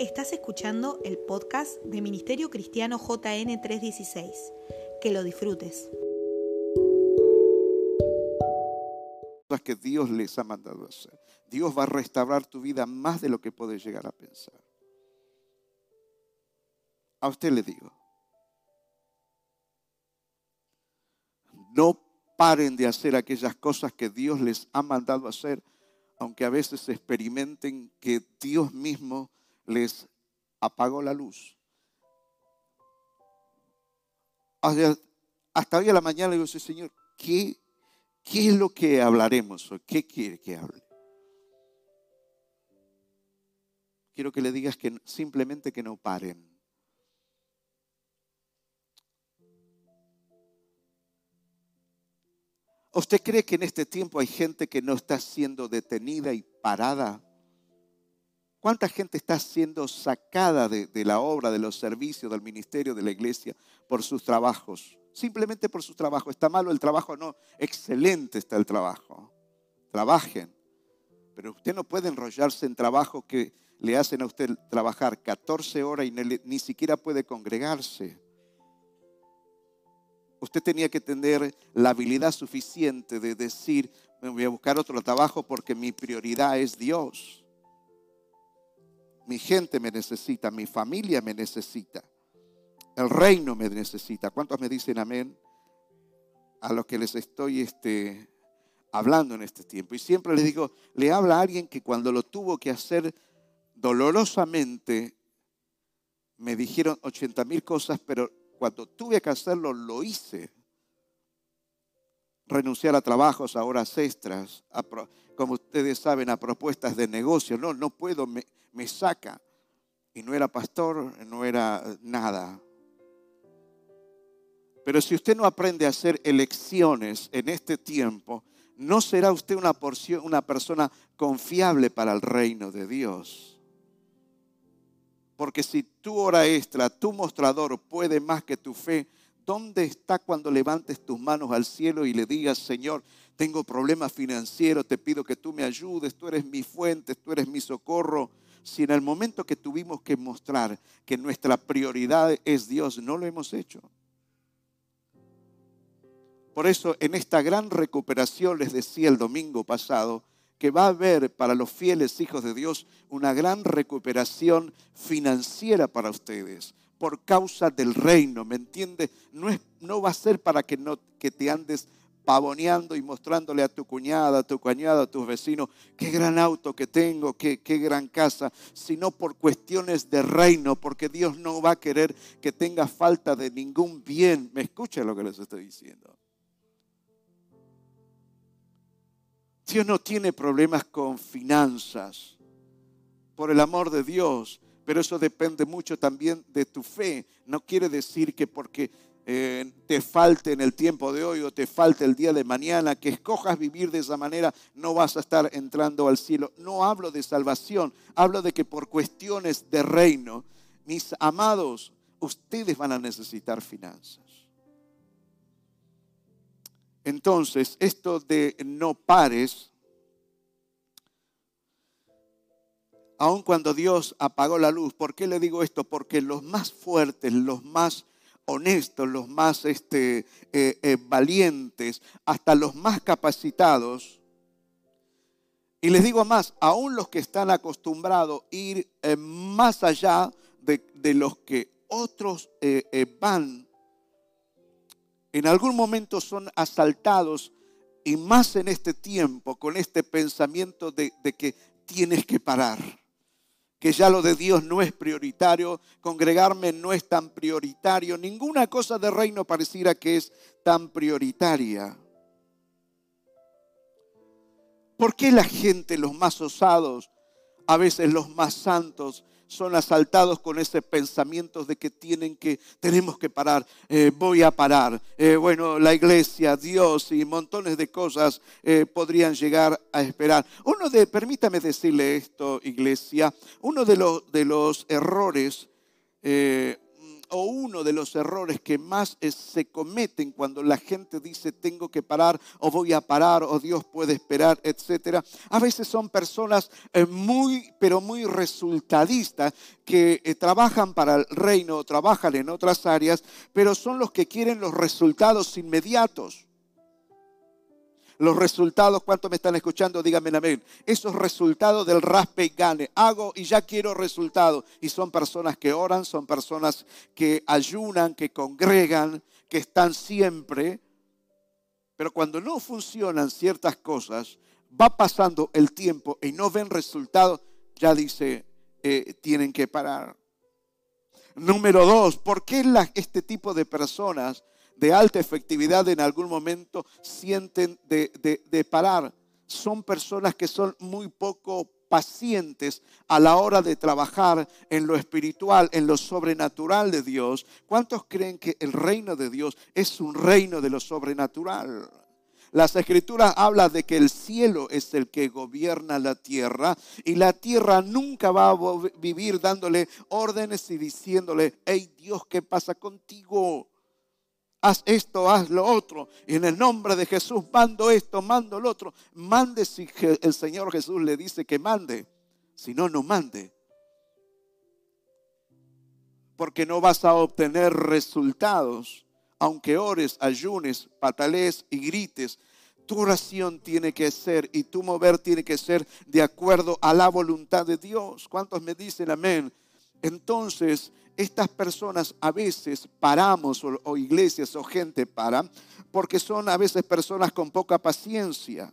Estás escuchando el podcast de Ministerio Cristiano JN 316. Que lo disfrutes. que Dios les ha mandado hacer. Dios va a restaurar tu vida más de lo que puedes llegar a pensar. A usted le digo, no paren de hacer aquellas cosas que Dios les ha mandado hacer, aunque a veces experimenten que Dios mismo les apagó la luz. Hasta hoy a la mañana le digo, Señor, ¿qué, ¿qué es lo que hablaremos qué quiere que hable? Quiero que le digas que simplemente que no paren. ¿Usted cree que en este tiempo hay gente que no está siendo detenida y parada? ¿Cuánta gente está siendo sacada de, la obra, de los servicios, del ministerio, de la iglesia por sus trabajos? Simplemente por su trabajo. ¿Está malo el trabajo? No, excelente está el trabajo. Trabajen. Pero usted no puede enrollarse en trabajo que le hacen a usted trabajar 14 horas y ni siquiera puede congregarse. Usted tenía que tener la habilidad suficiente de decir, me voy a buscar otro trabajo porque mi prioridad es Dios mi gente me necesita, mi familia me necesita, el reino me necesita. ¿Cuántos me dicen amén? A los que les estoy este, hablando en este tiempo. Y siempre les digo, le habla a alguien que cuando lo tuvo que hacer dolorosamente, me dijeron 80 mil cosas, pero cuando tuve que hacerlo, lo hice. Renunciar a trabajos, a horas extras, como ustedes saben, a propuestas de negocio. No, no puedo, me, me saca. Y no era pastor, no era nada. Pero si usted no aprende a hacer elecciones en este tiempo, no será usted una, porción, una persona confiable para el reino de Dios. Porque si tu hora extra, tu mostrador puede más que tu fe, ¿dónde está cuando levantes tus manos al cielo y le digas, Señor, tengo problemas financieros, te pido que tú me ayudes, tú eres mi fuente, tú eres mi socorro? Si en el momento que tuvimos que mostrar que nuestra prioridad es Dios, no lo hemos hecho. Por eso en esta gran recuperación les decía el domingo pasado que va a haber para los fieles hijos de Dios una gran recuperación financiera para ustedes por causa del reino, ¿me entiende? No, es, no va a ser para que, no, que te andes pavoneando y mostrándole a tu cuñada, a tu cuñada, a tus vecinos, qué gran auto que tengo, qué, qué gran casa, sino por cuestiones de reino, porque Dios no va a querer que tenga falta de ningún bien. ¿Me escucha lo que les estoy diciendo? Dios no tiene problemas con finanzas, por el amor de Dios, pero eso depende mucho también de tu fe. No quiere decir que porque te falte en el tiempo de hoy o te falte el día de mañana, que escojas vivir de esa manera, no vas a estar entrando al cielo. No hablo de salvación, hablo de que por cuestiones de reino, mis amados, ustedes van a necesitar finanzas. Entonces, esto de no pares, aun cuando Dios apagó la luz, ¿por qué le digo esto? Porque los más fuertes, los más honestos, los más este, eh, eh, valientes, hasta los más capacitados. Y les digo más, aún los que están acostumbrados a ir eh, más allá de, de, los que otros van, en algún momento son asaltados y más en este tiempo con este pensamiento de, de que tienes que parar que ya lo de Dios no es prioritario, congregarme no es tan prioritario, ninguna cosa de reino pareciera que es tan prioritaria. ¿Por qué la gente, los más osados, a veces los más santos, son asaltados con ese pensamiento de que tienen que, tenemos que parar, eh, voy a parar. Eh, bueno, la iglesia, Dios y montones de cosas eh, podrían llegar a esperar. Uno de, permítame decirle esto, iglesia, uno de los, de los errores o uno de los errores que más se cometen cuando la gente dice tengo que parar o voy a parar o Dios puede esperar, etcétera. A veces son personas eh, muy, pero muy resultadistas que eh, trabajan para el reino o trabajan en otras áreas, pero son los que quieren los resultados inmediatos los resultados, ¿cuántos me están escuchando? Díganme amén. Esos resultados del raspe y gane. Hago y ya quiero resultados. Y son personas que oran, son personas que ayunan, que congregan, que están siempre. Pero cuando no funcionan ciertas cosas, va pasando el tiempo y no ven resultados, ya dice, eh, tienen que parar. Número dos, ¿por qué este tipo de personas de alta efectividad en algún momento sienten de, parar. Son personas que son muy poco pacientes a la hora de trabajar en lo espiritual, en lo sobrenatural de Dios. ¿Cuántos creen que el reino de Dios es un reino de lo sobrenatural? Las escrituras hablan de que el cielo es el que gobierna la tierra y la tierra nunca va a vivir dándole órdenes y diciéndole, hey Dios, ¿qué pasa contigo? Haz esto, haz lo otro. Y en el nombre de Jesús mando esto, mando lo otro. Mande si el Señor Jesús le dice que mande. Si no, no mande. Porque no vas a obtener resultados. Aunque ores, ayunes, patalees y grites, tu oración tiene que ser y tu mover tiene que ser de acuerdo a la voluntad de Dios. ¿Cuántos me dicen amén? Entonces, estas personas a veces paramos, o, iglesias o gente para, porque son a veces personas con poca paciencia.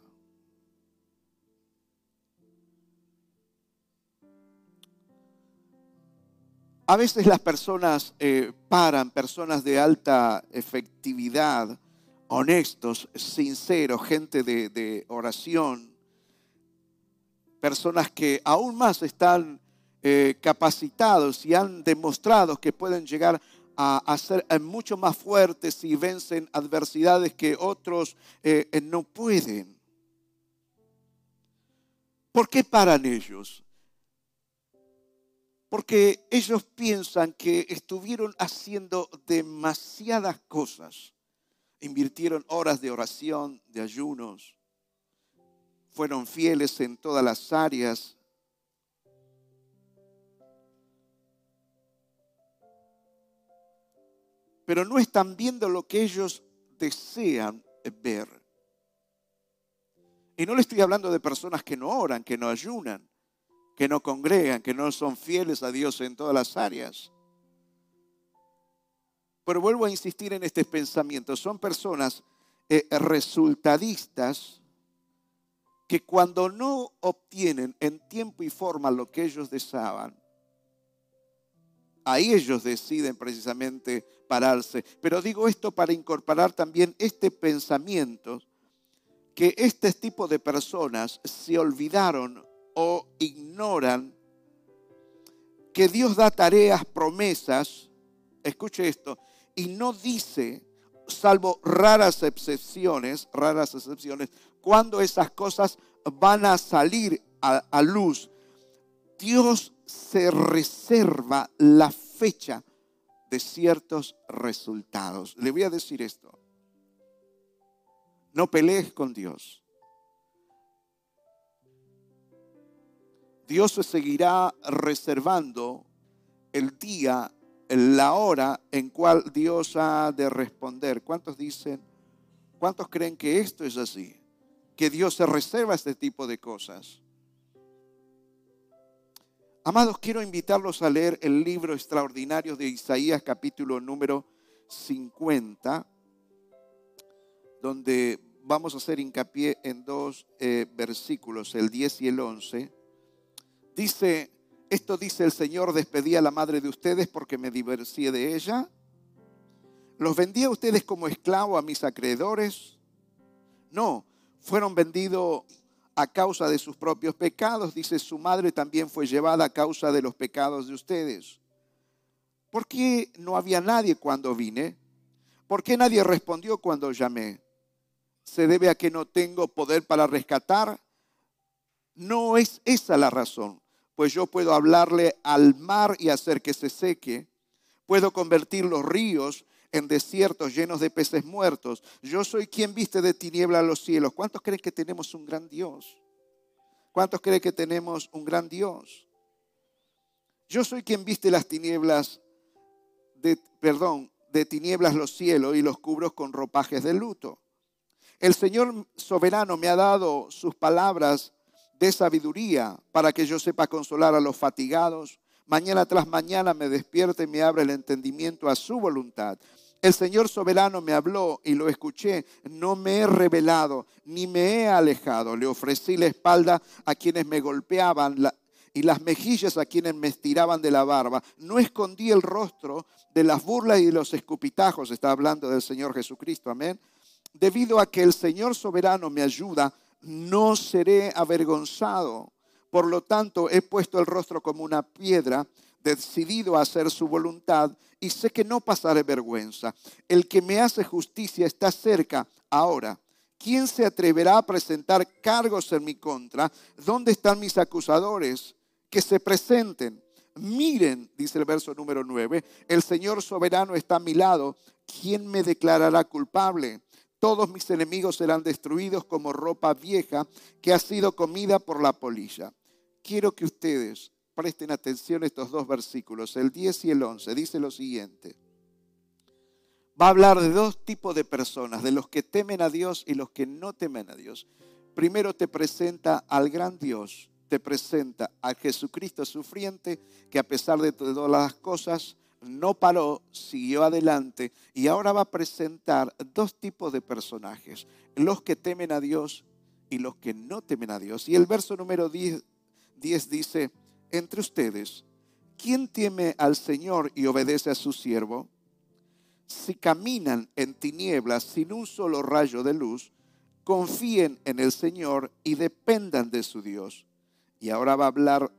A veces las personas eh, paran, personas de alta efectividad, honestos, sinceros, gente de, de oración, personas que aún más están eh, capacitados y han demostrado que pueden llegar a, ser eh, mucho más fuertes y vencen adversidades que otros eh, no pueden. ¿Por qué paran ellos? Porque ellos piensan que estuvieron haciendo demasiadas cosas. Invirtieron horas de oración, de ayunos. Fueron fieles en todas las áreas pero no están viendo lo que ellos desean ver. Y no le estoy hablando de personas que no oran, que no ayunan, que no congregan, que no son fieles a Dios en todas las áreas. Pero vuelvo a insistir en este pensamiento. Son personas eh, resultadistas que cuando no obtienen en tiempo y forma lo que ellos deseaban, ahí ellos deciden precisamente pararse. Pero digo esto para incorporar también este pensamiento, que este tipo de personas se olvidaron o ignoran que Dios da tareas, promesas, escuche esto, y no dice, salvo raras excepciones, raras excepciones, cuando esas cosas van a salir a, a luz. Dios se reserva la fecha de ciertos resultados. Le voy a decir esto. No pelees con Dios. Dios se seguirá reservando el día, la hora en cual Dios ha de responder. ¿Cuántos dicen? ¿Cuántos creen que esto es así? Que Dios se reserva este tipo de cosas. Amados, quiero invitarlos a leer el libro extraordinario de Isaías capítulo número 50, donde vamos a hacer hincapié en dos eh, versículos, el 10 y el 11. Dice, esto dice el Señor, despedí a la madre de ustedes porque me diversié de ella. ¿Los vendí a ustedes como esclavo a mis acreedores? No, fueron vendidos a causa de sus propios pecados. Dice, su madre también fue llevada a causa de los pecados de ustedes. ¿Por qué no había nadie cuando vine? ¿Por qué nadie respondió cuando llamé? ¿Se debe a que no tengo poder para rescatar? No es esa la razón, pues yo puedo hablarle al mar y hacer que se seque Puedo convertir los ríos en desiertos llenos de peces muertos. Yo soy quien viste de tiniebla los cielos. ¿Cuántos creen que tenemos un gran Dios? ¿Cuántos creen que tenemos un gran Dios? Yo soy quien viste las tinieblas, de, perdón, de tinieblas los cielos y los cubro con ropajes de luto. El Señor soberano me ha dado sus palabras de sabiduría para que yo sepa consolar a los fatigados. Mañana tras mañana me despierte y me abre el entendimiento a su voluntad. El Señor soberano me habló y lo escuché. No me he revelado ni me he alejado. Le ofrecí la espalda a quienes me golpeaban y las mejillas a quienes me estiraban de la barba. No escondí el rostro de las burlas y de los escupitajos. Está hablando del Señor Jesucristo. Amén. Debido a que el Señor soberano me ayuda, no seré avergonzado. Por lo tanto, he puesto el rostro como una piedra decidido a hacer su voluntad y sé que no pasaré vergüenza. El que me hace justicia está cerca ahora. ¿Quién se atreverá a presentar cargos en mi contra? ¿Dónde están mis acusadores? Que se presenten. Miren, dice el verso número 9, el Señor soberano está a mi lado. ¿Quién me declarará culpable? Todos mis enemigos serán destruidos como ropa vieja que ha sido comida por la polilla. Quiero que ustedes presten atención a estos dos versículos, el 10 y el 11. Dice lo siguiente. Va a hablar de dos tipos de personas, de los que temen a Dios y los que no temen a Dios. Primero te presenta al gran Dios, te presenta a Jesucristo sufriente, que a pesar de todas las cosas, no paró, siguió adelante y ahora va a presentar dos tipos de personajes, los que temen a Dios y los que no temen a Dios. Y el verso número 10, 10 dice, entre ustedes, ¿quién teme al Señor y obedece a su siervo? Si caminan en tinieblas sin un solo rayo de luz, confíen en el Señor y dependan de su Dios. Y ahora va a hablar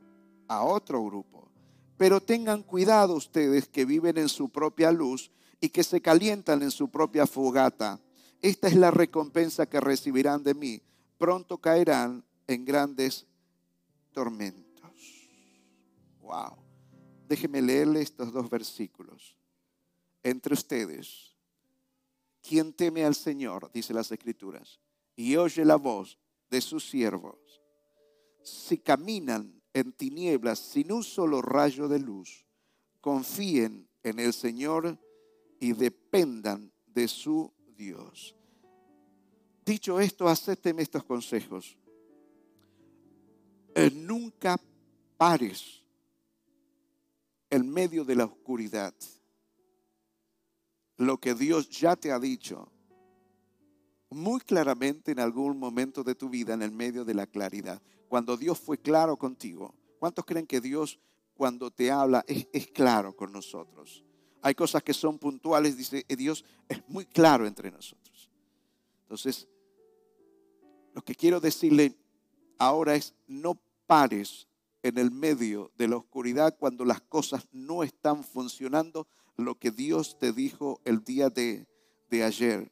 a otro grupo. Pero tengan cuidado ustedes que viven en su propia luz y que se calientan en su propia fogata. Esta es la recompensa que recibirán de mí. Pronto caerán en grandes tormentos. Wow. Déjeme leerle estos dos versículos. Entre ustedes, quien teme al Señor, dice las Escrituras, y oye la voz de sus siervos, si caminan en tinieblas sin un solo rayo de luz, confíen en el Señor y dependan de su Dios. Dicho esto, acépteme estos consejos. Nunca pares en medio de la oscuridad lo que Dios ya te ha dicho muy claramente en algún momento de tu vida en el medio de la claridad. Cuando Dios fue claro contigo. ¿Cuántos creen que Dios cuando te habla es, es claro con nosotros? Hay cosas que son puntuales, dice eh, Dios, es muy claro entre nosotros. Entonces, lo que quiero decirle ahora es, no pares en el medio de la oscuridad cuando las cosas no están funcionando lo que Dios te dijo el día de, de ayer.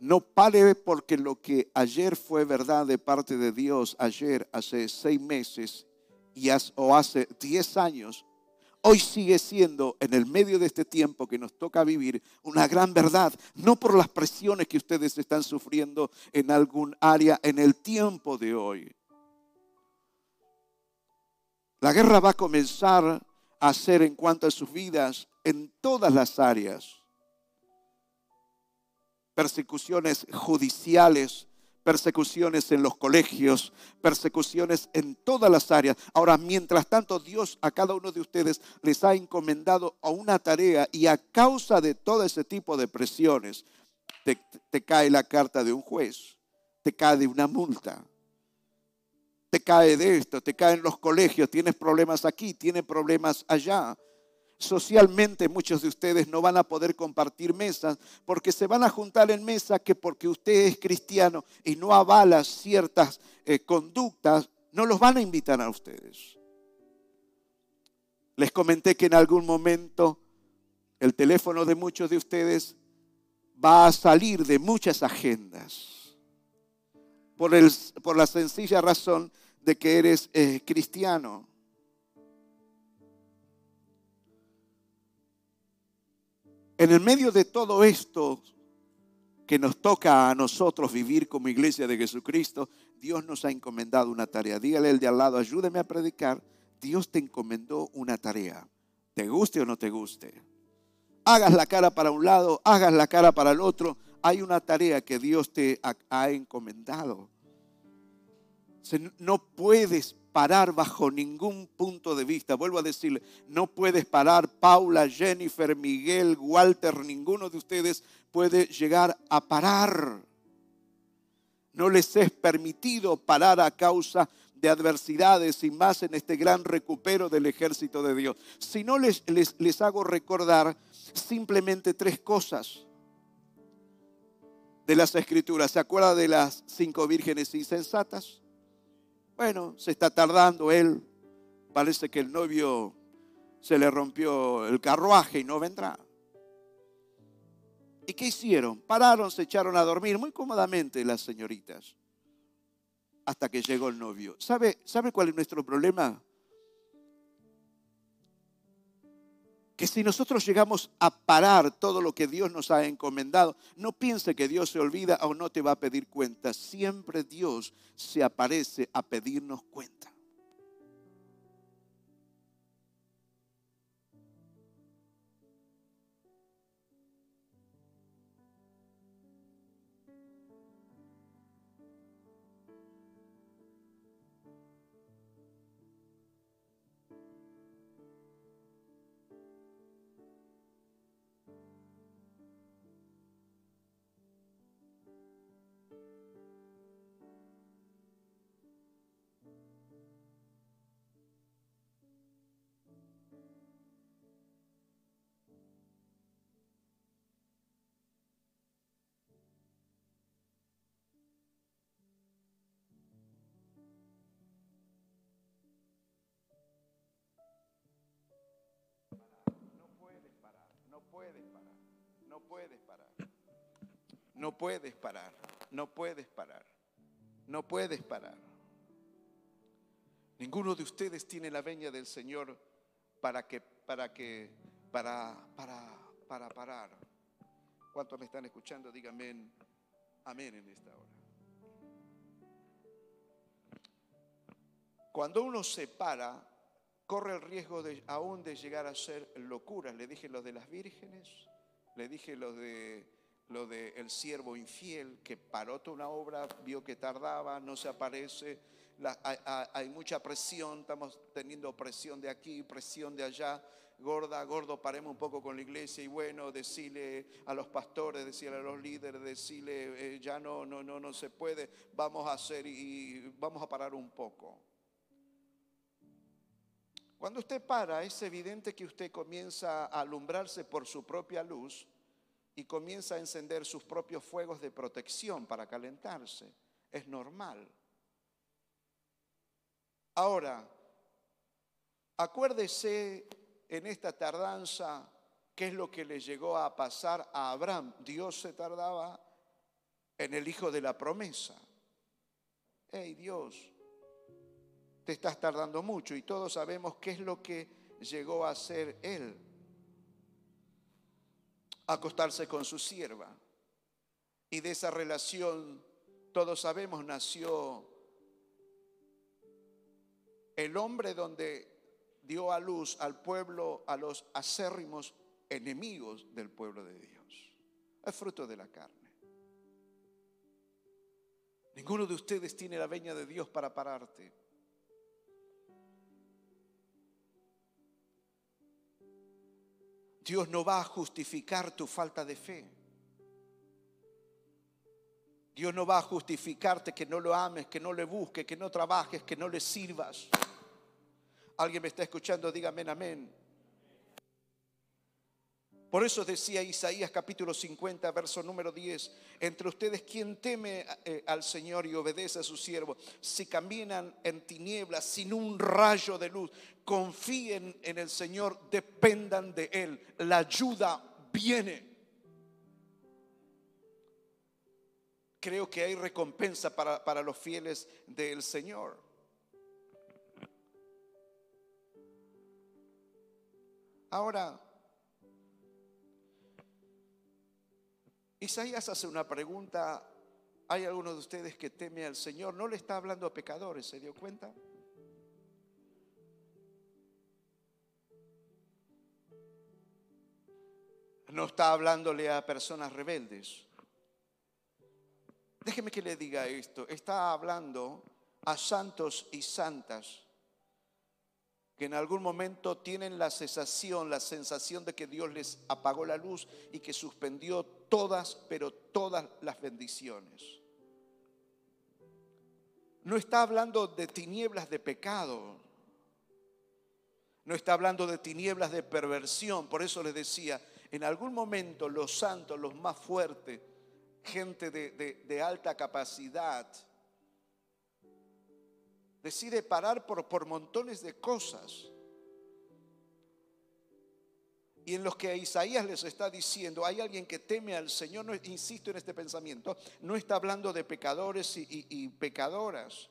No pare porque lo que ayer fue verdad de parte de Dios, ayer, hace seis meses y o hace diez años, hoy sigue siendo en el medio de este tiempo que nos toca vivir una gran verdad, no por las presiones que ustedes están sufriendo en algún área en el tiempo de hoy. La guerra va a comenzar a ser en cuanto a sus vidas en todas las áreas. Persecuciones judiciales, persecuciones en los colegios, persecuciones en todas las áreas. Ahora, mientras tanto, Dios a cada uno de ustedes les ha encomendado a una tarea y a causa de todo ese tipo de presiones, te, cae la carta de un juez, te cae de una multa, te cae de esto, te caen los colegios, tienes problemas aquí, tienes problemas allá. Socialmente muchos de ustedes no van a poder compartir mesas porque se van a juntar en mesa que porque usted es cristiano y no avala ciertas eh, conductas, no los van a invitar a ustedes. Les comenté que en algún momento el teléfono de muchos de ustedes va a salir de muchas agendas por, el, por la sencilla razón de que eres eh, cristiano. En el medio de todo esto que nos toca a nosotros vivir como iglesia de Jesucristo, Dios nos ha encomendado una tarea. Dígale el de al lado, ayúdeme a predicar. Dios te encomendó una tarea. Te guste o no te guste. Hagas la cara para un lado, hagas la cara para el otro. Hay una tarea que Dios te ha encomendado. No puedes parar bajo ningún punto de vista. Vuelvo a decirle, no puedes parar. Paula, Jennifer, Miguel, Walter, ninguno de ustedes puede llegar a parar. No les es permitido parar a causa de adversidades y más en este gran recupero del ejército de Dios. Si no les, les, les hago recordar simplemente tres cosas de las escrituras. ¿Se acuerda de las cinco vírgenes insensatas? Bueno, se está tardando él. Parece que el novio se le rompió el carruaje y no vendrá. ¿Y qué hicieron? Pararon, se echaron a dormir muy cómodamente las señoritas hasta que llegó el novio. ¿Sabe, ¿Sabe cuál es nuestro problema? Que si nosotros llegamos a parar todo lo que Dios nos ha encomendado, no piense que Dios se olvida o no te va a pedir cuenta. Siempre Dios se aparece a pedirnos cuenta. Puedes parar, no puedes parar, no puedes parar, no puedes parar. Ninguno de ustedes tiene la veña del Señor para que, para que, para, para, para parar. ¿Cuántos me están escuchando? Díganme amén en esta hora. Cuando uno se para, corre el riesgo de, aún de llegar a ser locuras. Le dije lo de las vírgenes, le dije lo de lo de el siervo infiel que paró toda una obra, vio que tardaba, no se aparece, hay, mucha presión, estamos teniendo presión de aquí, presión de allá, gorda, gordo, paremos un poco con la iglesia y bueno, decirle a los pastores, decirle a los líderes, decirle eh, ya no, no, no, no se puede, vamos a hacer y vamos a parar un poco. Cuando usted para, es evidente que usted comienza a alumbrarse por su propia luz y comienza a encender sus propios fuegos de protección para calentarse. Es normal. Ahora, acuérdese en esta tardanza qué es lo que le llegó a pasar a Abraham. Dios se tardaba en el hijo de la promesa. Hey Dios, te estás tardando mucho y todos sabemos qué es lo que llegó a hacer él. Acostarse con su sierva. Y de esa relación, todos sabemos, nació el hombre donde dio a luz al pueblo, a los acérrimos enemigos del pueblo de Dios. Es fruto de la carne. Ninguno de ustedes tiene la veña de Dios para pararte. Dios no va a justificar tu falta de fe. Dios no va a justificarte que no lo ames, que no le busques, que no trabajes, que no le sirvas. ¿Alguien me está escuchando? Dígame amén. Por eso decía Isaías capítulo 50, verso número 10, entre ustedes quien teme eh, al Señor y obedece a su siervo, si caminan en tinieblas sin un rayo de luz, confíen en el Señor, dependan de Él, la ayuda viene. Creo que hay recompensa para, para los fieles del Señor. Isaías hace una pregunta. ¿Hay alguno de ustedes que teme al Señor? No le está hablando a pecadores, ¿se dio cuenta? No está hablándole a personas rebeldes. Déjeme que le diga esto. Está hablando a santos y santas que en algún momento tienen la sensación, la sensación de que Dios les apagó la luz y que suspendió todas, pero todas las bendiciones. No está hablando de tinieblas de pecado, no está hablando de tinieblas de perversión, por eso les decía, en algún momento los santos, los más fuertes, gente de, de alta capacidad, decide parar por, por montones de cosas. Y en los que Isaías les está diciendo, hay alguien que teme al Señor, insisto en este pensamiento, no está hablando de pecadores y, y pecadoras,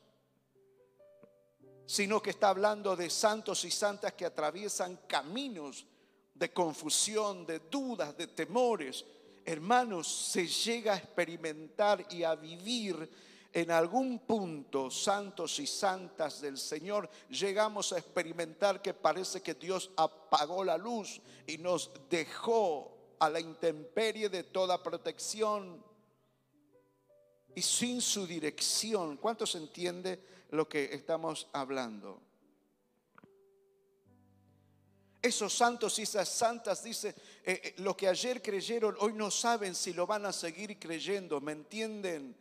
sino que está hablando de santos y santas que atraviesan caminos de confusión, de dudas, de temores. Hermanos, se llega a experimentar y a vivir en algún punto, santos y santas del Señor, llegamos a experimentar que parece que Dios apagó la luz y nos dejó a la intemperie de toda protección y sin su dirección. ¿Cuántos entiende lo que estamos hablando? Esos santos y esas santas, dice, eh, eh, lo que ayer creyeron, hoy no saben si lo van a seguir creyendo, ¿me entienden?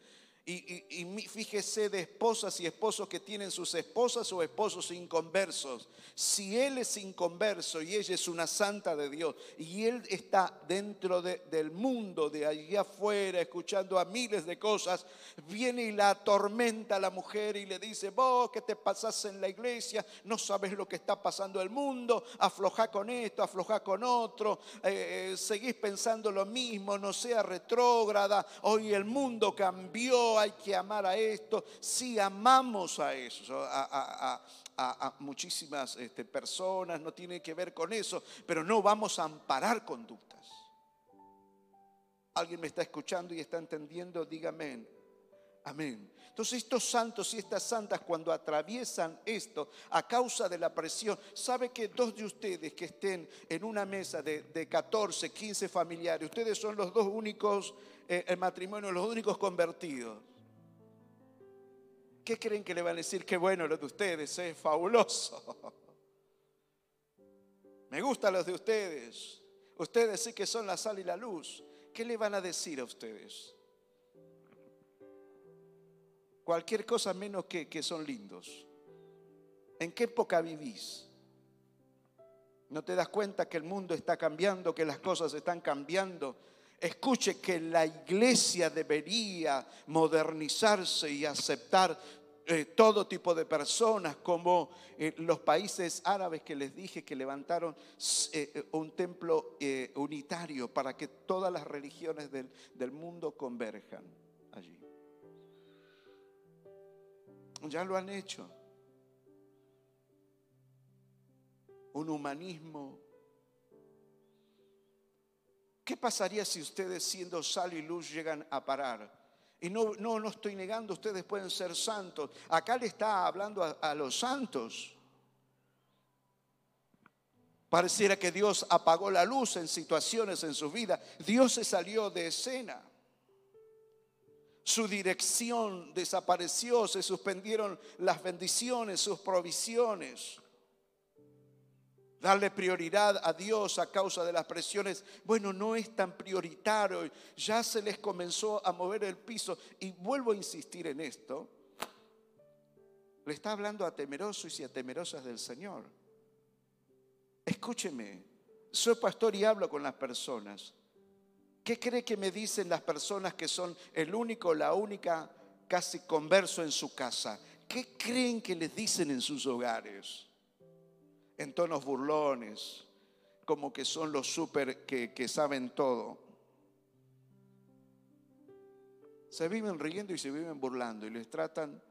Y, fíjese de esposas y esposos que tienen sus esposas o esposos inconversos. Si él es inconverso y ella es una santa de Dios y él está dentro del mundo, de allí afuera, escuchando a miles de cosas, viene y la atormenta a la mujer y le dice, vos que te pasás en la iglesia, no sabes lo que está pasando el mundo, afloja con esto, afloja con otro, eh, eh, seguís pensando lo mismo, no sea retrógrada, hoy el mundo cambió hay que amar a esto. Sí, amamos a eso, a, muchísimas este, personas, no tiene que ver con eso, pero no vamos a amparar conductas. ¿Alguien me está escuchando y está entendiendo? Dígame. Amén. Entonces estos santos y estas santas cuando atraviesan esto a causa de la presión, ¿sabe que dos de ustedes que estén en una mesa de, de 14, 15 familiares, ustedes son los dos únicos el matrimonio, los únicos convertidos. ¿Qué creen que le van a decir? Qué bueno lo de ustedes, es fabuloso. Me gustan los de ustedes. Ustedes sí que son la sal y la luz. ¿Qué le van a decir a ustedes? Cualquier cosa menos que, que son lindos. ¿En qué época vivís? ¿No te das cuenta que el mundo está cambiando, que las cosas están cambiando? Escuche que la iglesia debería modernizarse y aceptar eh, todo tipo de personas, como eh, los países árabes que les dije que levantaron eh, un templo unitario para que todas las religiones del, del mundo converjan allí. Ya lo han hecho. Un humanismo ¿Qué pasaría si ustedes siendo sal y luz llegan a parar? Y no, no, no estoy negando, ustedes pueden ser santos. Acá le está hablando a, a los santos. Pareciera que Dios apagó la luz en situaciones en su vida. Dios se salió de escena. Su dirección desapareció, se suspendieron las bendiciones, sus provisiones darle prioridad a Dios a causa de las presiones, bueno, no es tan prioritario, ya se les comenzó a mover el piso. Y vuelvo a insistir en esto, le está hablando a temerosos y a temerosas del Señor. Escúcheme, soy pastor y hablo con las personas. ¿Qué cree que me dicen las personas que son el único, la única casi converso en su casa? ¿Qué creen que les dicen en sus hogares? En tonos burlones, como que son los súper que, que saben todo. Se viven riendo y se viven burlando y les tratan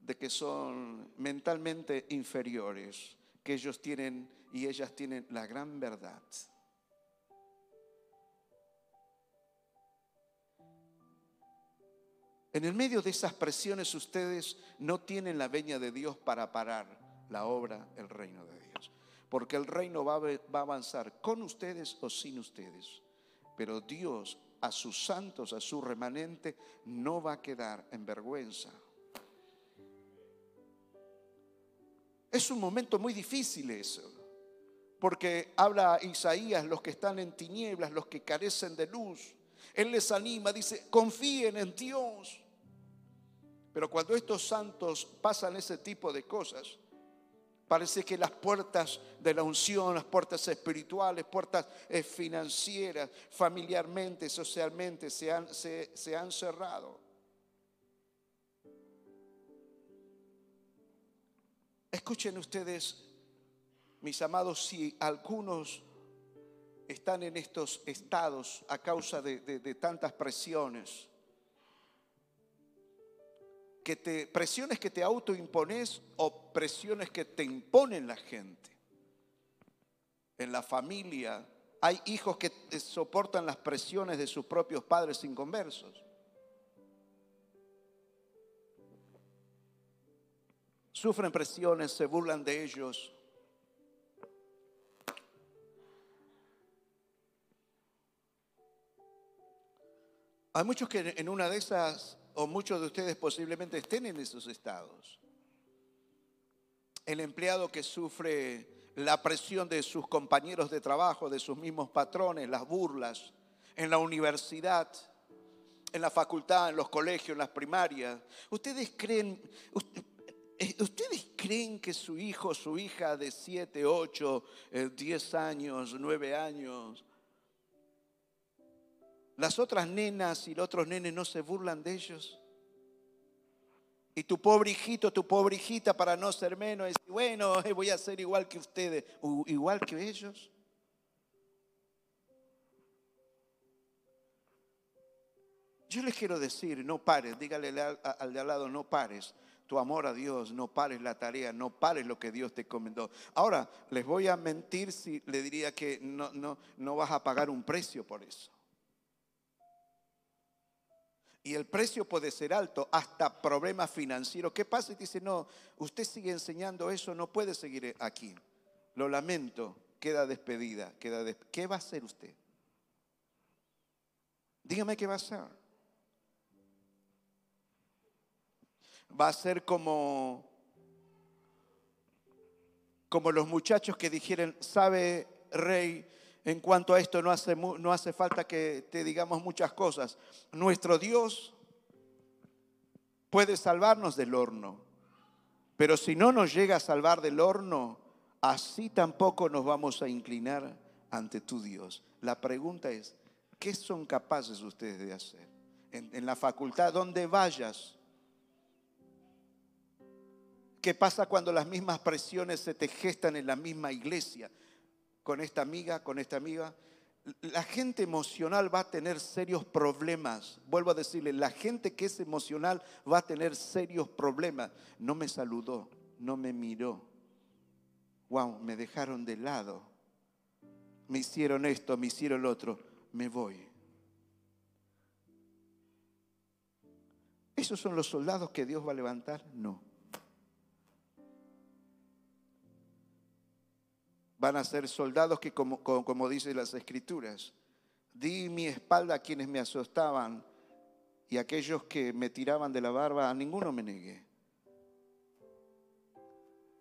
de que son mentalmente inferiores, que ellos tienen y ellas tienen la gran verdad. En el medio de esas presiones ustedes no tienen la veña de Dios para parar la obra, el reino de Dios. Porque el reino va a avanzar con ustedes o sin ustedes. Pero Dios a sus santos, a su remanente, no va a quedar en vergüenza. Es un momento muy difícil eso, porque habla Isaías, los que están en tinieblas, los que carecen de luz. Él les anima, dice, confíen en Dios. Pero cuando estos santos pasan ese tipo de cosas, parece que las puertas de la unción, las puertas espirituales, puertas eh, financieras, familiarmente, socialmente, se han, se han cerrado. Escuchen ustedes, mis amados, si algunos están en estos estados a causa de, de tantas presiones, que te, presiones que te autoimpones o presiones que te imponen la gente. En la familia hay hijos que soportan las presiones de sus propios padres inconversos. Sufren presiones, se burlan de ellos. Hay muchos que en una de esas o muchos de ustedes posiblemente estén en esos estados. El empleado que sufre la presión de sus compañeros de trabajo, de sus mismos patrones, las burlas, en la universidad, en la facultad, en los colegios, en las primarias. ¿Ustedes creen, eh, ustedes creen que su hijo, su hija de 7, 8, 10 años, 9 años, las otras nenas y los otros nenes no se burlan de ellos. Y tu pobre hijito, tu pobre hijita, para no ser menos, dice, bueno, voy a ser igual que ustedes, igual que ellos. Yo les quiero decir, no pares, dígale al de al lado, no pares tu amor a Dios, no pares la tarea, no pares lo que Dios te encomendó. Ahora, les voy a mentir si le diría que no, no, no vas a pagar un precio por eso. Y el precio puede ser alto, hasta problemas financieros. ¿Qué pasa? Y dice, no, usted sigue enseñando eso, no puede seguir aquí. Lo lamento, queda despedida. Queda ¿Qué va a hacer usted? Dígame qué va a hacer. Va a ser como, como los muchachos que dijeron, sabe, rey, en cuanto a esto no hace, no hace falta que te digamos muchas cosas. Nuestro Dios puede salvarnos del horno, pero si no nos llega a salvar del horno, así tampoco nos vamos a inclinar ante tu Dios. La pregunta es, ¿qué son capaces ustedes de hacer? En, en la facultad, donde vayas, ¿Qué pasa cuando las mismas presiones se te gestan en la misma iglesia? Con esta amiga, con esta amiga, la gente emocional va a tener serios problemas. Vuelvo a decirle, la gente que es emocional va a tener serios problemas. No me saludó, no me miró. Wow, me dejaron de lado. Me hicieron esto, me hicieron lo otro. Me voy. ¿Esos son los soldados que Dios va a levantar? No. Van a ser soldados que, como, dicen las escrituras, di mi espalda a quienes me asustaban y aquellos que me tiraban de la barba, a ninguno me negué.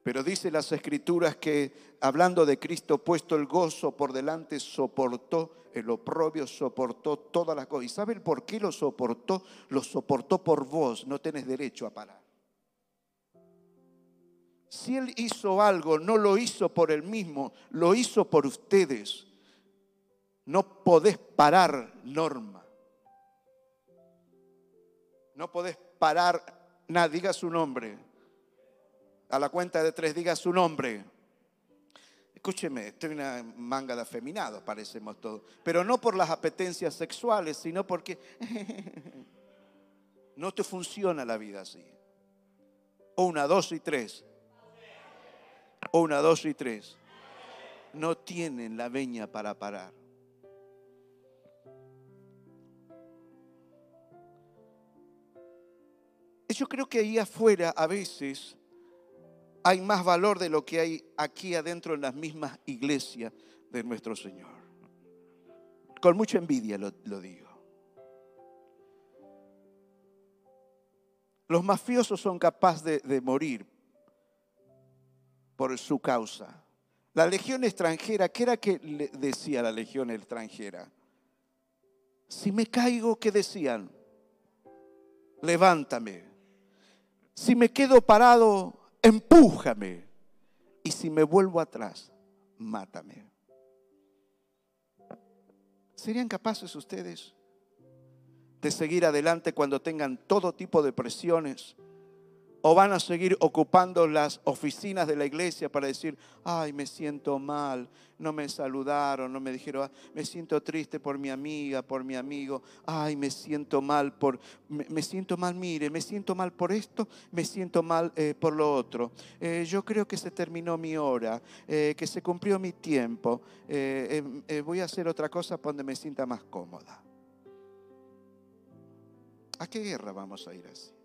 Pero dice las escrituras que hablando de Cristo, puesto el gozo por delante, soportó el oprobio, soportó todas las cosas. ¿Y saben por qué lo soportó? Lo soportó por vos, no tenés derecho a parar. Si Él hizo algo, no lo hizo por Él mismo, lo hizo por ustedes. No podés parar norma. No podés parar nada, diga su nombre. A la cuenta de tres, diga su nombre. Escúcheme, estoy una manga de afeminados, parecemos todos. Pero no por las apetencias sexuales, sino porque no te funciona la vida así. Una, dos y tres. Una, dos y tres. No tienen la veña para parar. yo creo que ahí afuera a veces hay más valor de lo que hay aquí adentro en las mismas iglesias de nuestro Señor. Con mucha envidia lo, digo. Los mafiosos son capaces de morir por su causa. La legión extranjera, ¿qué era que decía la legión extranjera? Si me caigo, ¿qué decían? Levántame. Si me quedo parado, empújame. Y si me vuelvo atrás, mátame. ¿Serían capaces ustedes de seguir adelante cuando tengan todo tipo de presiones? ¿O van a seguir ocupando las oficinas de la iglesia para decir, ay, me siento mal, no me saludaron, no me dijeron, ah, me siento triste por mi amiga, por mi amigo, ay, me siento mal por, me, siento mal, mire, me siento mal por esto, me siento mal eh, por lo otro. Eh, yo creo que se terminó mi hora, eh, que se cumplió mi tiempo, voy a hacer otra cosa donde me sienta más cómoda. ¿A qué guerra vamos a ir así?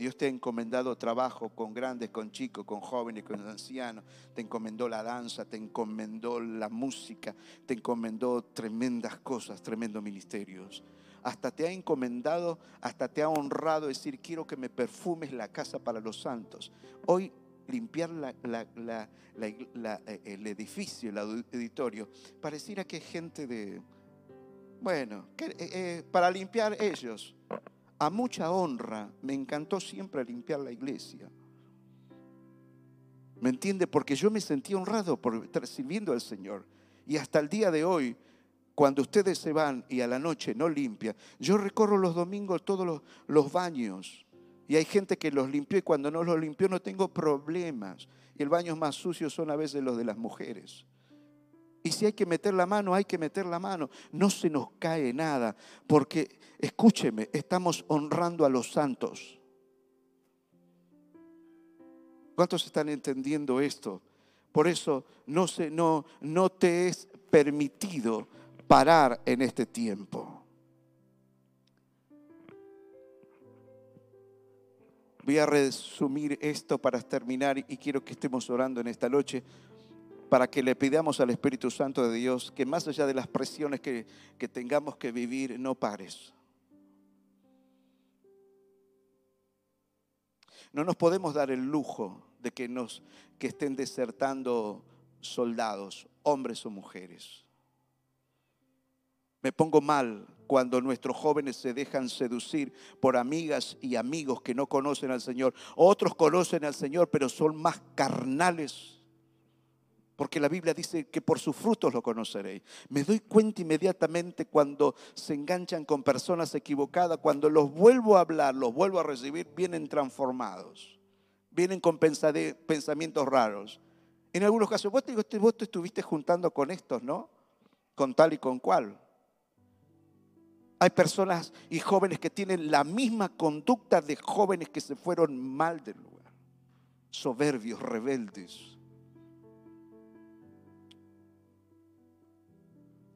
Dios te ha encomendado trabajo con grandes, con chicos, con jóvenes, con ancianos. Te encomendó la danza, te encomendó la música, te encomendó tremendas cosas, tremendos ministerios. Hasta te ha encomendado, hasta te ha honrado decir, quiero que me perfumes la casa para los santos. Hoy limpiar el edificio, el auditorio, pareciera que gente de, bueno, eh, eh, para limpiar ellos a mucha honra, me encantó siempre limpiar la iglesia. ¿Me entiende? Porque yo me sentí honrado por estar sirviendo al Señor. Y hasta el día de hoy, cuando ustedes se van y a la noche no limpia, yo recorro los domingos todos los, baños. Y hay gente que los limpió y cuando no los limpió no tengo problemas. Y el baño más sucio son a veces los de las mujeres. Y si hay que meter la mano, hay que meter la mano. No se nos cae nada, porque escúcheme, estamos honrando a los santos. ¿Cuántos están entendiendo esto? Por eso no, se, no, no te es permitido parar en este tiempo. Voy a resumir esto para terminar y quiero que estemos orando en esta noche para que le pidamos al Espíritu Santo de Dios que más allá de las presiones que, tengamos que vivir, no pares. No nos podemos dar el lujo de que nos que estén desertando soldados, hombres o mujeres. Me pongo mal cuando nuestros jóvenes se dejan seducir por amigas y amigos que no conocen al Señor. Otros conocen al Señor, pero son más carnales porque la Biblia dice que por sus frutos lo conoceréis. Me doy cuenta inmediatamente cuando se enganchan con personas equivocadas, cuando los vuelvo a hablar, los vuelvo a recibir, vienen transformados, vienen con pensamientos raros. En algunos casos, vos te, estuviste juntando con estos, ¿no? Con tal y con cual. Hay personas y jóvenes que tienen la misma conducta de jóvenes que se fueron mal del lugar. Soberbios, rebeldes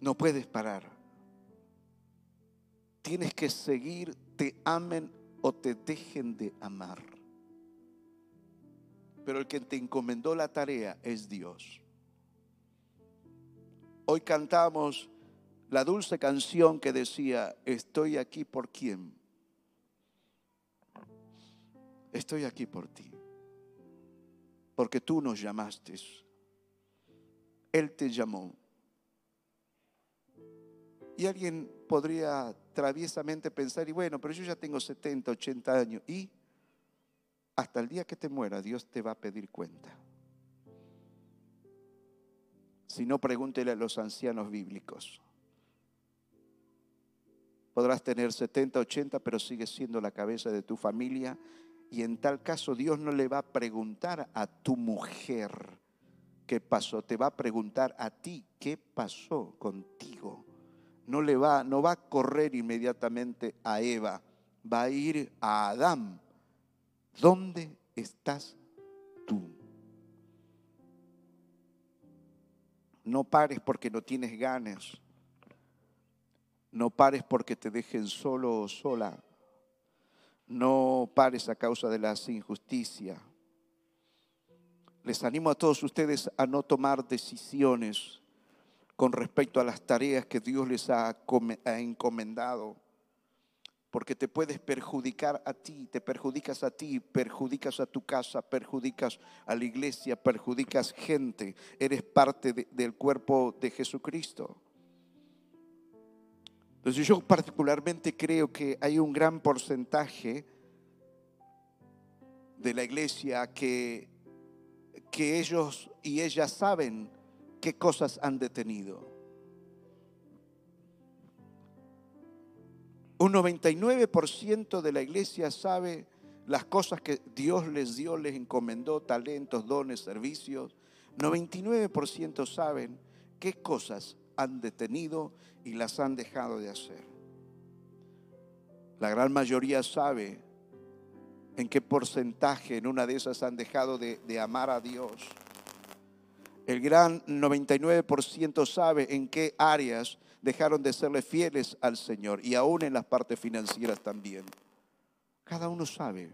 No puedes parar. Tienes que seguir, te amen o te dejen de amar. Pero el que te encomendó la tarea es Dios. Hoy cantamos la dulce canción que decía, estoy aquí por quién. Estoy aquí por ti. Porque tú nos llamaste. Él te llamó. Y alguien podría traviesamente pensar, y bueno, pero yo ya tengo 70, 80 años, y hasta el día que te muera Dios te va a pedir cuenta. Si no, pregúntele a los ancianos bíblicos. Podrás tener 70, 80, pero sigues siendo la cabeza de tu familia. Y en tal caso Dios no le va a preguntar a tu mujer qué pasó, te va a preguntar a ti qué pasó contigo no le va, no va a correr inmediatamente a Eva, va a ir a Adán. ¿Dónde estás tú? No pares porque no tienes ganas. No pares porque te dejen solo o sola. No pares a causa de las injusticias. Les animo a todos ustedes a no tomar decisiones con respecto a las tareas que Dios les ha encomendado, porque te puedes perjudicar a ti, te perjudicas a ti, perjudicas a tu casa, perjudicas a la iglesia, perjudicas gente, eres parte del cuerpo de Jesucristo. Entonces yo particularmente creo que hay un gran porcentaje de la iglesia que, que ellos y ellas saben qué cosas han detenido. Un 99% de la iglesia sabe las cosas que Dios les dio, les encomendó, talentos, dones, servicios. 99% saben qué cosas han detenido y las han dejado de hacer. La gran mayoría sabe en qué porcentaje en una de esas han dejado de, de amar a Dios el gran 99% sabe en qué áreas dejaron de serle fieles al Señor y aún en las partes financieras también. Cada uno sabe.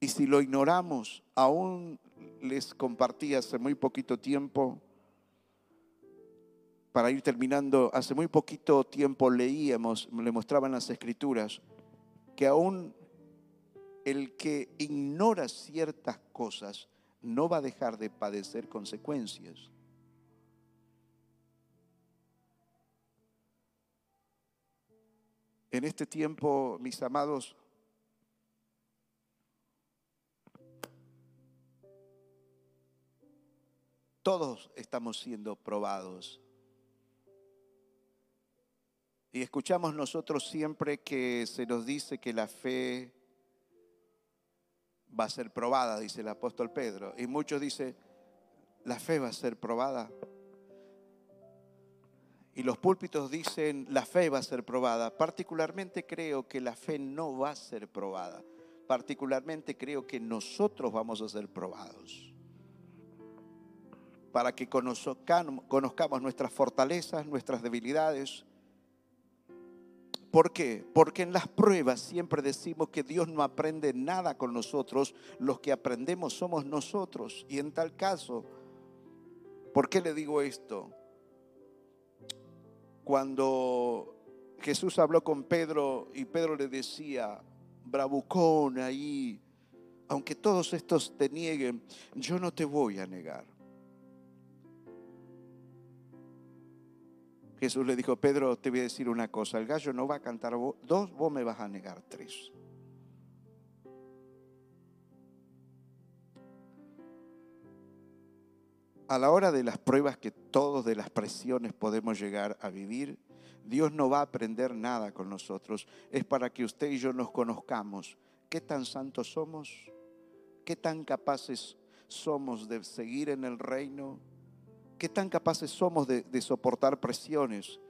Y si lo ignoramos, aún les compartí hace muy poquito tiempo, para ir terminando, hace muy poquito tiempo leíamos, le mostraban las escrituras, que aún el que ignora ciertas cosas no va a dejar de padecer consecuencias. En este tiempo, mis amados, todos estamos siendo probados. Y escuchamos nosotros siempre que se nos dice que la fe va a ser probada, dice el apóstol Pedro. Y muchos dicen, la fe va a ser probada. Y los púlpitos dicen, la fe va a ser probada. Particularmente creo que la fe no va a ser probada. Particularmente creo que nosotros vamos a ser probados. Para que conozcamos nuestras fortalezas, nuestras debilidades, ¿Por qué? Porque en las pruebas siempre decimos que Dios no aprende nada con nosotros, los que aprendemos somos nosotros. Y en tal caso, ¿por qué le digo esto? Cuando Jesús habló con Pedro y Pedro le decía, bravucón ahí, aunque todos estos te nieguen, yo no te voy a negar. Jesús le dijo, Pedro, te voy a decir una cosa, el gallo no va a cantar dos, vos me vas a negar tres. A la hora de las pruebas que todos de las presiones podemos llegar a vivir, Dios no va a aprender nada con nosotros. Es para que usted y yo nos conozcamos. ¿Qué tan santos somos? ¿Qué tan capaces somos de seguir en el reino? ¿Qué tan capaces somos de, soportar presiones?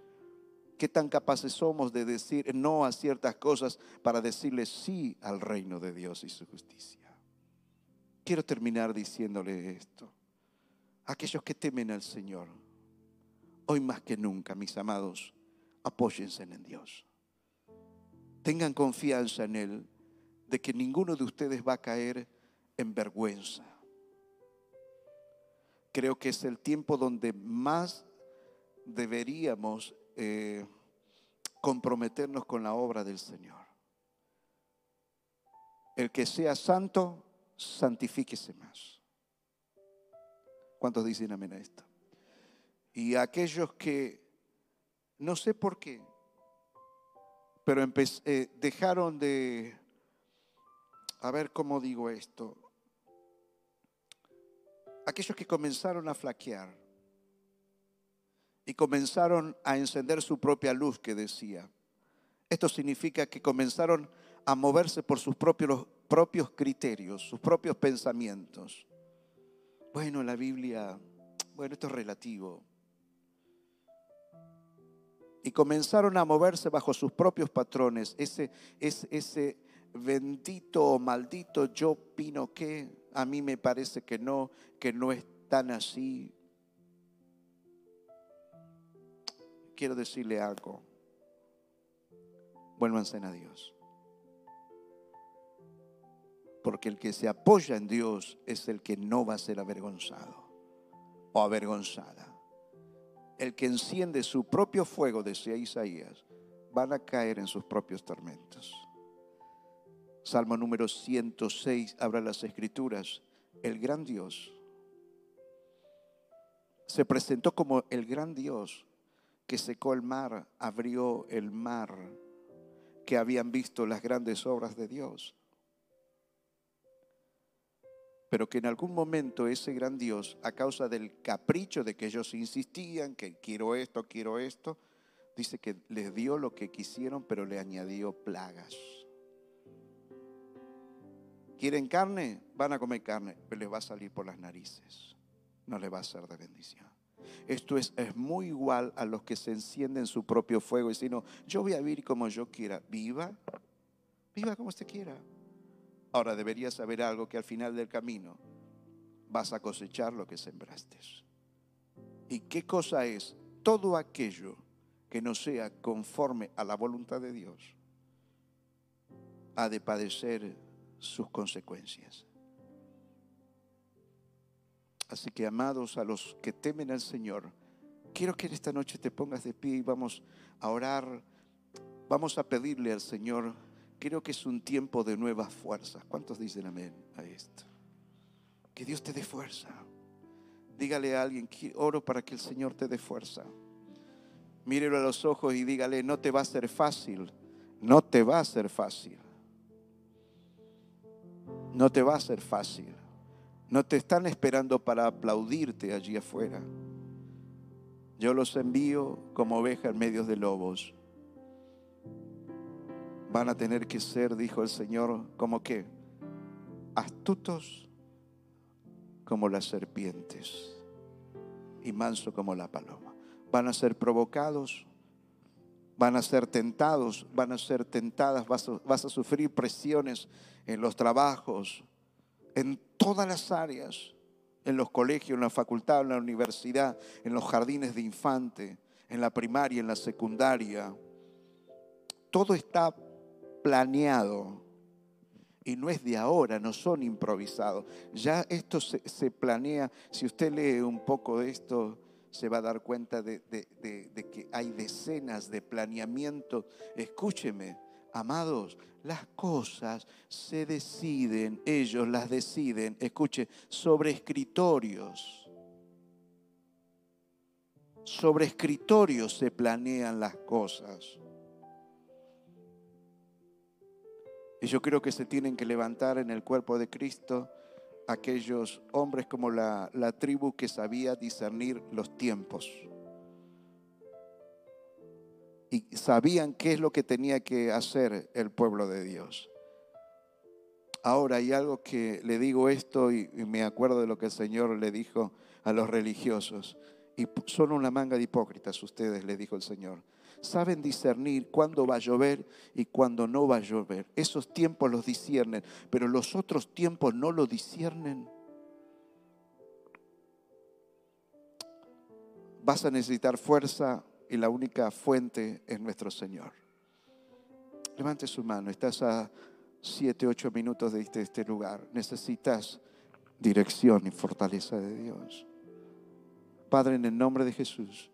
¿Qué tan capaces somos de decir no a ciertas cosas para decirle sí al reino de Dios y su justicia? Quiero terminar diciéndole esto. Aquellos que temen al Señor, hoy más que nunca, mis amados, apóyense en Dios. Tengan confianza en Él de que ninguno de ustedes va a caer en vergüenza creo que es el tiempo donde más deberíamos eh, comprometernos con la obra del Señor. El que sea santo, santifíquese más. ¿Cuántos dicen amén a esto? Y aquellos que, no sé por qué, pero eh, dejaron de, a ver cómo digo esto, aquellos que comenzaron a flaquear y comenzaron a encender su propia luz que decía. Esto significa que comenzaron a moverse por sus propios, criterios, sus propios pensamientos. Bueno, la Biblia, bueno, esto es relativo. Y comenzaron a moverse bajo sus propios patrones, ese, ese, ese bendito o maldito yo opino que, a mí me parece que no, que no es tan así. quiero decirle algo. Vuélvanse a Dios. Porque el que se apoya en Dios es el que no va a ser avergonzado o avergonzada. El que enciende su propio fuego, decía Isaías, van a caer en sus propios tormentos. Salmo número 106 habla las escrituras. El gran Dios se presentó como el gran Dios que secó el mar, abrió el mar, que habían visto las grandes obras de Dios. Pero que en algún momento ese gran Dios, a causa del capricho de que ellos insistían, que quiero esto, quiero esto, dice que les dio lo que quisieron, pero le añadió plagas. ¿Quieren carne? Van a comer carne, pero les va a salir por las narices. No les va a ser de bendición. Esto es, es, muy igual a los que se encienden su propio fuego y dicen, no, yo voy a vivir como yo quiera. Viva, viva como usted quiera. Ahora deberías saber algo que al final del camino vas a cosechar lo que sembraste. ¿Y qué cosa es? Todo aquello que no sea conforme a la voluntad de Dios ha de padecer sus consecuencias. Así que amados a los que temen al Señor, quiero que en esta noche te pongas de pie y vamos a orar, vamos a pedirle al Señor, creo que es un tiempo de nuevas fuerzas. ¿Cuántos dicen amén a esto? Que Dios te dé fuerza. Dígale a alguien, oro para que el Señor te dé fuerza. Mírelo a los ojos y dígale, no te va a ser fácil, no te va a ser fácil. No te va a ser fácil. No te están esperando para aplaudirte allí afuera. Yo los envío como ovejas en medio de lobos. Van a tener que ser, dijo el Señor, como que astutos como las serpientes y manso como la paloma. Van a ser provocados, van a ser tentados, van a ser tentadas, vas a, sufrir presiones en los trabajos, en todas las áreas, en los colegios, en la facultad, en la universidad, en los jardines de infante, en la primaria, en la secundaria. Todo está planeado y no es de ahora, no son improvisados. Ya esto se, planea, si usted lee un poco de esto, se va a dar cuenta de, de que hay decenas de planeamientos. Escúcheme, Amados, las cosas se deciden, ellos las deciden, escuche, sobre escritorios. Sobre escritorios se planean las cosas. Y yo creo que se tienen que levantar en el cuerpo de Cristo aquellos hombres como la, la tribu que sabía discernir los tiempos y sabían qué es lo que tenía que hacer el pueblo de Dios. Ahora hay algo que le digo esto y, me acuerdo de lo que el Señor le dijo a los religiosos. Y son una manga de hipócritas ustedes, le dijo el Señor. Saben discernir cuándo va a llover y cuándo no va a llover. Esos tiempos los disciernen, pero los otros tiempos no lo disciernen. Vas a necesitar fuerza, y la única fuente es nuestro Señor. Levante su mano, estás a siete, ocho minutos de este lugar. Necesitas dirección y fortaleza de Dios. Padre, en el nombre de Jesús,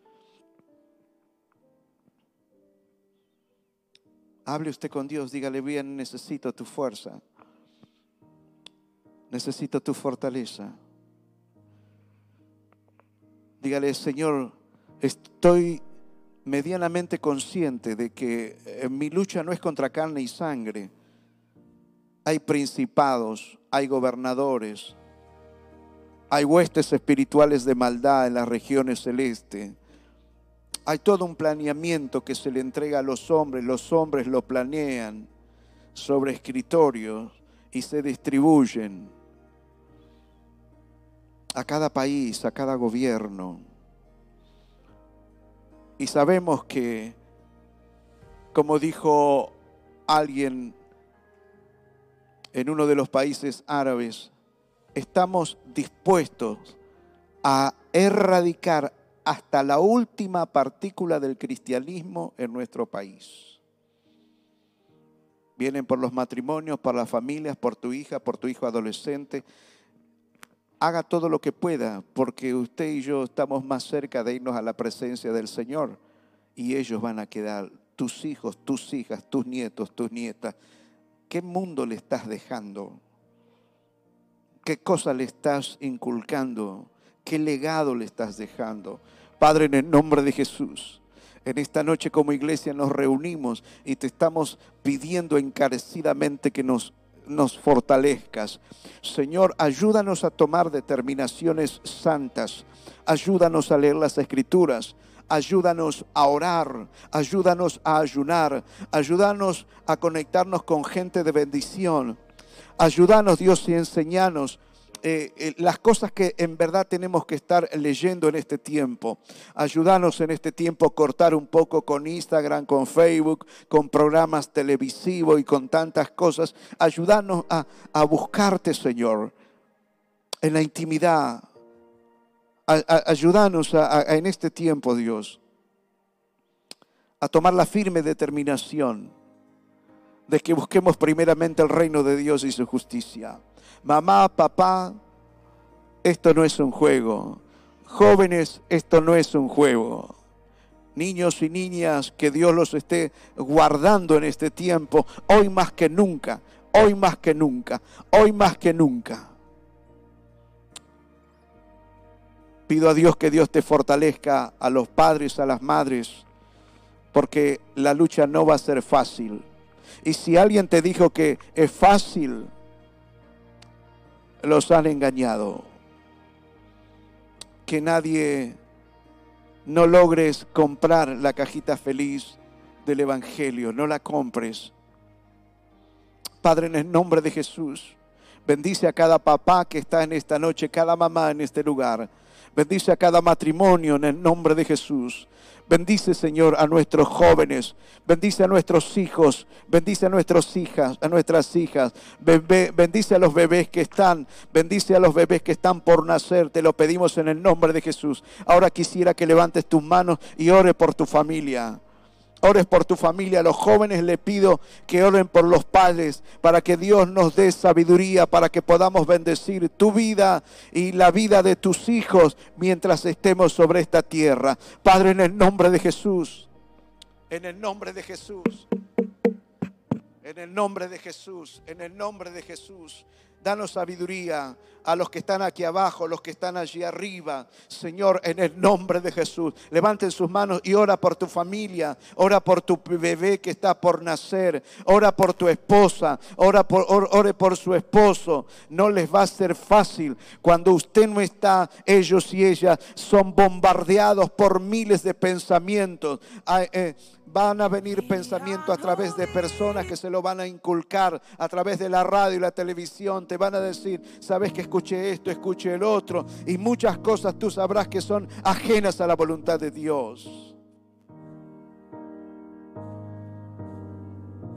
hable usted con Dios, dígale bien, necesito tu fuerza, necesito tu fortaleza. Dígale, Señor, estoy medianamente consciente de que eh, mi lucha no es contra carne y sangre. Hay principados, hay gobernadores, hay huestes espirituales de maldad en las regiones celestes. Hay todo un planeamiento que se le entrega a los hombres, los hombres lo planean sobre escritorios y se distribuyen a cada país, a cada gobierno. Y sabemos que, como dijo alguien en uno de los países árabes, estamos dispuestos a erradicar hasta la última partícula del cristianismo en nuestro país. Vienen por los matrimonios, por las familias, por tu hija, por tu hijo adolescente. Haga todo lo que pueda, porque usted y yo estamos más cerca de irnos a la presencia del Señor y ellos van a quedar, tus hijos, tus hijas, tus nietos, tus nietas. ¿Qué mundo le estás dejando? ¿Qué cosa le estás inculcando? ¿Qué legado le estás dejando? Padre, en el nombre de Jesús, en esta noche como iglesia nos reunimos y te estamos pidiendo encarecidamente que nos, nos fortalezcas. Señor, ayúdanos a tomar determinaciones santas. Ayúdanos a leer las escrituras. Ayúdanos a orar, ayúdanos a ayunar, ayúdanos a conectarnos con gente de bendición. Ayúdanos, Dios, y enseñanos eh, eh, las cosas que en verdad tenemos que estar leyendo en este tiempo. Ayúdanos en este tiempo a cortar un poco con Instagram, con Facebook, con programas televisivos y con tantas cosas. Ayúdanos a, buscarte, Señor, en la intimidad. ayúdanos en este tiempo, Dios, a tomar la firme determinación de que busquemos primeramente el reino de Dios y su justicia mamá, papá, esto no es un juego. Jóvenes, esto no es un juego. Niños y niñas, que Dios los esté guardando en este tiempo, hoy más que nunca, hoy más que nunca, hoy más que nunca. Pido a Dios que Dios te fortalezca a los padres, a las madres, porque la lucha no va a ser fácil. Y si alguien te dijo que es fácil, los han engañado. Que nadie no logres comprar la cajita feliz del Evangelio, no la compres. Padre, en el nombre de Jesús, bendice a cada papá que está en esta noche, cada mamá en este lugar. Bendice a cada matrimonio en el nombre de Jesús. Bendice, Señor, a nuestros jóvenes. Bendice a nuestros hijos. Bendice a nuestras hijas, a nuestras hijas. Bendice a los bebés que están. Bendice a los bebés que están por nacer. Te lo pedimos en el nombre de Jesús. Ahora quisiera que levantes tus manos y ore por tu familia. Ores por tu familia. Los jóvenes le pido que oren por los padres para que Dios nos dé sabiduría, para que podamos bendecir tu vida y la vida de tus hijos mientras estemos sobre esta tierra. Padre, en el nombre de Jesús. En el nombre de Jesús. En el nombre de Jesús. En el nombre de Jesús. Danos sabiduría a los que están aquí abajo, los que están allí arriba. Señor, en el nombre de Jesús, levanten sus manos y ora por tu familia, ora por tu bebé que está por nacer, ora por tu esposa, ora por, ore por su esposo. No les va a ser fácil. Cuando usted no está, ellos y ellas son bombardeados por miles de pensamientos. Eh, van a venir pensamientos a través de personas que se lo van a inculcar a través de la radio y la televisión. Te van a decir, sabes que escuché esto, escuché el otro. Y muchas cosas tú sabrás que son ajenas a la voluntad de Dios.